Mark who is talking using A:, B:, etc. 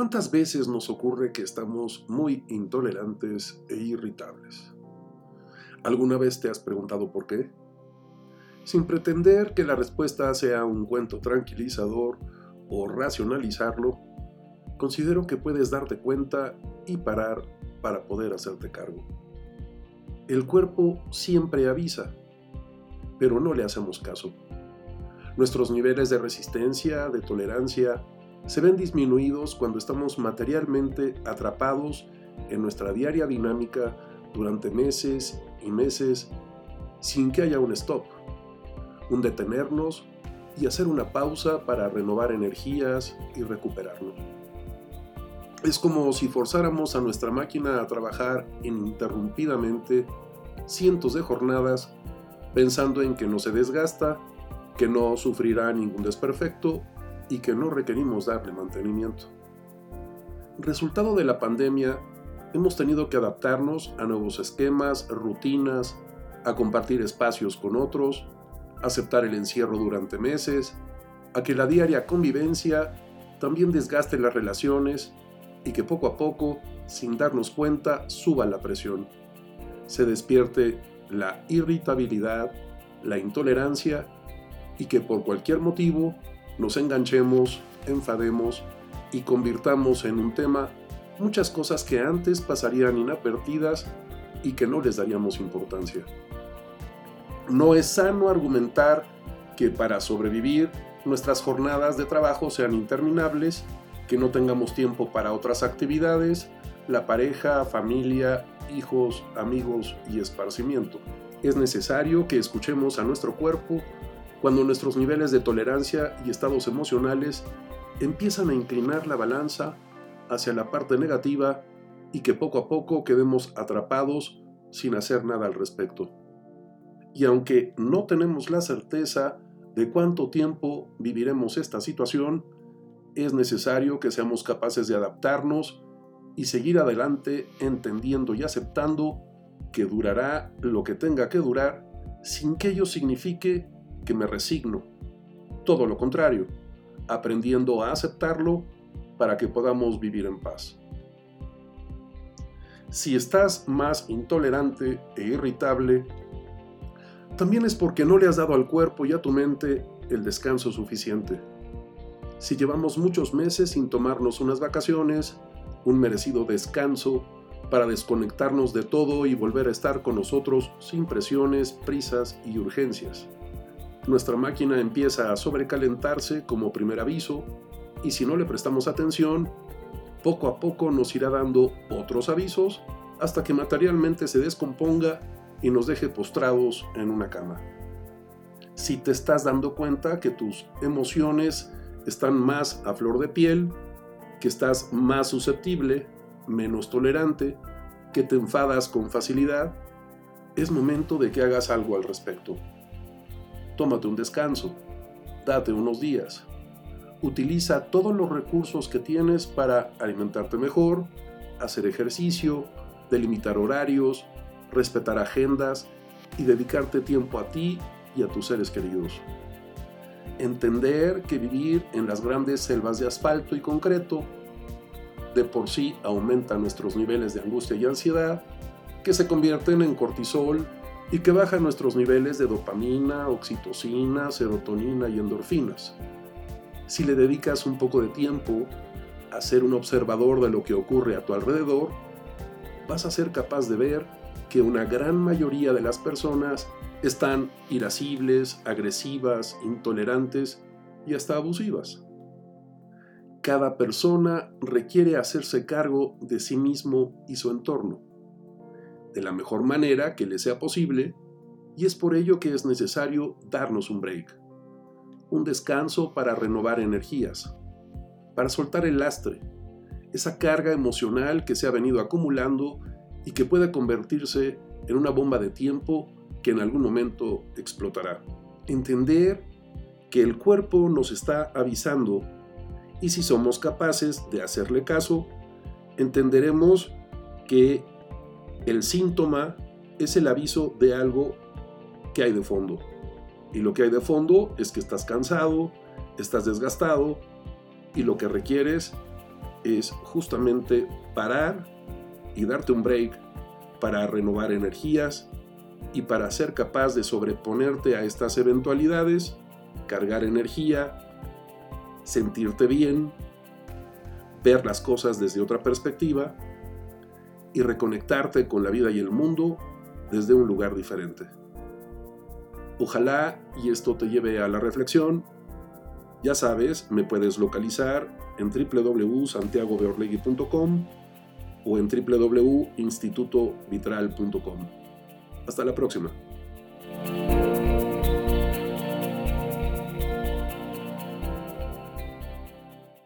A: ¿Cuántas veces nos ocurre que estamos muy intolerantes e irritables? ¿Alguna vez te has preguntado por qué? Sin pretender que la respuesta sea un cuento tranquilizador o racionalizarlo, considero que puedes darte cuenta y parar para poder hacerte cargo. El cuerpo siempre avisa, pero no le hacemos caso. Nuestros niveles de resistencia, de tolerancia, se ven disminuidos cuando estamos materialmente atrapados en nuestra diaria dinámica durante meses y meses sin que haya un stop, un detenernos y hacer una pausa para renovar energías y recuperarnos. Es como si forzáramos a nuestra máquina a trabajar ininterrumpidamente cientos de jornadas pensando en que no se desgasta, que no sufrirá ningún desperfecto y que no requerimos darle mantenimiento. Resultado de la pandemia, hemos tenido que adaptarnos a nuevos esquemas, rutinas, a compartir espacios con otros, aceptar el encierro durante meses, a que la diaria convivencia también desgaste las relaciones y que poco a poco, sin darnos cuenta, suba la presión. Se despierte la irritabilidad, la intolerancia y que por cualquier motivo nos enganchemos, enfademos y convirtamos en un tema muchas cosas que antes pasarían inadvertidas y que no les daríamos importancia. No es sano argumentar que para sobrevivir nuestras jornadas de trabajo sean interminables, que no tengamos tiempo para otras actividades, la pareja, familia, hijos, amigos y esparcimiento. Es necesario que escuchemos a nuestro cuerpo cuando nuestros niveles de tolerancia y estados emocionales empiezan a inclinar la balanza hacia la parte negativa y que poco a poco quedemos atrapados sin hacer nada al respecto. Y aunque no tenemos la certeza de cuánto tiempo viviremos esta situación, es necesario que seamos capaces de adaptarnos y seguir adelante entendiendo y aceptando que durará lo que tenga que durar sin que ello signifique que me resigno. Todo lo contrario, aprendiendo a aceptarlo para que podamos vivir en paz. Si estás más intolerante e irritable, también es porque no le has dado al cuerpo y a tu mente el descanso suficiente. Si llevamos muchos meses sin tomarnos unas vacaciones, un merecido descanso para desconectarnos de todo y volver a estar con nosotros sin presiones, prisas y urgencias nuestra máquina empieza a sobrecalentarse como primer aviso y si no le prestamos atención, poco a poco nos irá dando otros avisos hasta que materialmente se descomponga y nos deje postrados en una cama. Si te estás dando cuenta que tus emociones están más a flor de piel, que estás más susceptible, menos tolerante, que te enfadas con facilidad, es momento de que hagas algo al respecto tómate un descanso, date unos días. Utiliza todos los recursos que tienes para alimentarte mejor, hacer ejercicio, delimitar horarios, respetar agendas y dedicarte tiempo a ti y a tus seres queridos. Entender que vivir en las grandes selvas de asfalto y concreto de por sí aumenta nuestros niveles de angustia y ansiedad, que se convierten en cortisol y que baja nuestros niveles de dopamina, oxitocina, serotonina y endorfinas. Si le dedicas un poco de tiempo a ser un observador de lo que ocurre a tu alrededor, vas a ser capaz de ver que una gran mayoría de las personas están irascibles, agresivas, intolerantes y hasta abusivas. Cada persona requiere hacerse cargo de sí mismo y su entorno de la mejor manera que le sea posible y es por ello que es necesario darnos un break, un descanso para renovar energías, para soltar el lastre, esa carga emocional que se ha venido acumulando y que puede convertirse en una bomba de tiempo que en algún momento explotará. Entender que el cuerpo nos está avisando y si somos capaces de hacerle caso, entenderemos que el síntoma es el aviso de algo que hay de fondo. Y lo que hay de fondo es que estás cansado, estás desgastado y lo que requieres es justamente parar y darte un break para renovar energías y para ser capaz de sobreponerte a estas eventualidades, cargar energía, sentirte bien, ver las cosas desde otra perspectiva y reconectarte con la vida y el mundo desde un lugar diferente. Ojalá y esto te lleve a la reflexión. Ya sabes, me puedes localizar en www.santiagobeorlegui.com o en www.institutovitral.com. Hasta la próxima.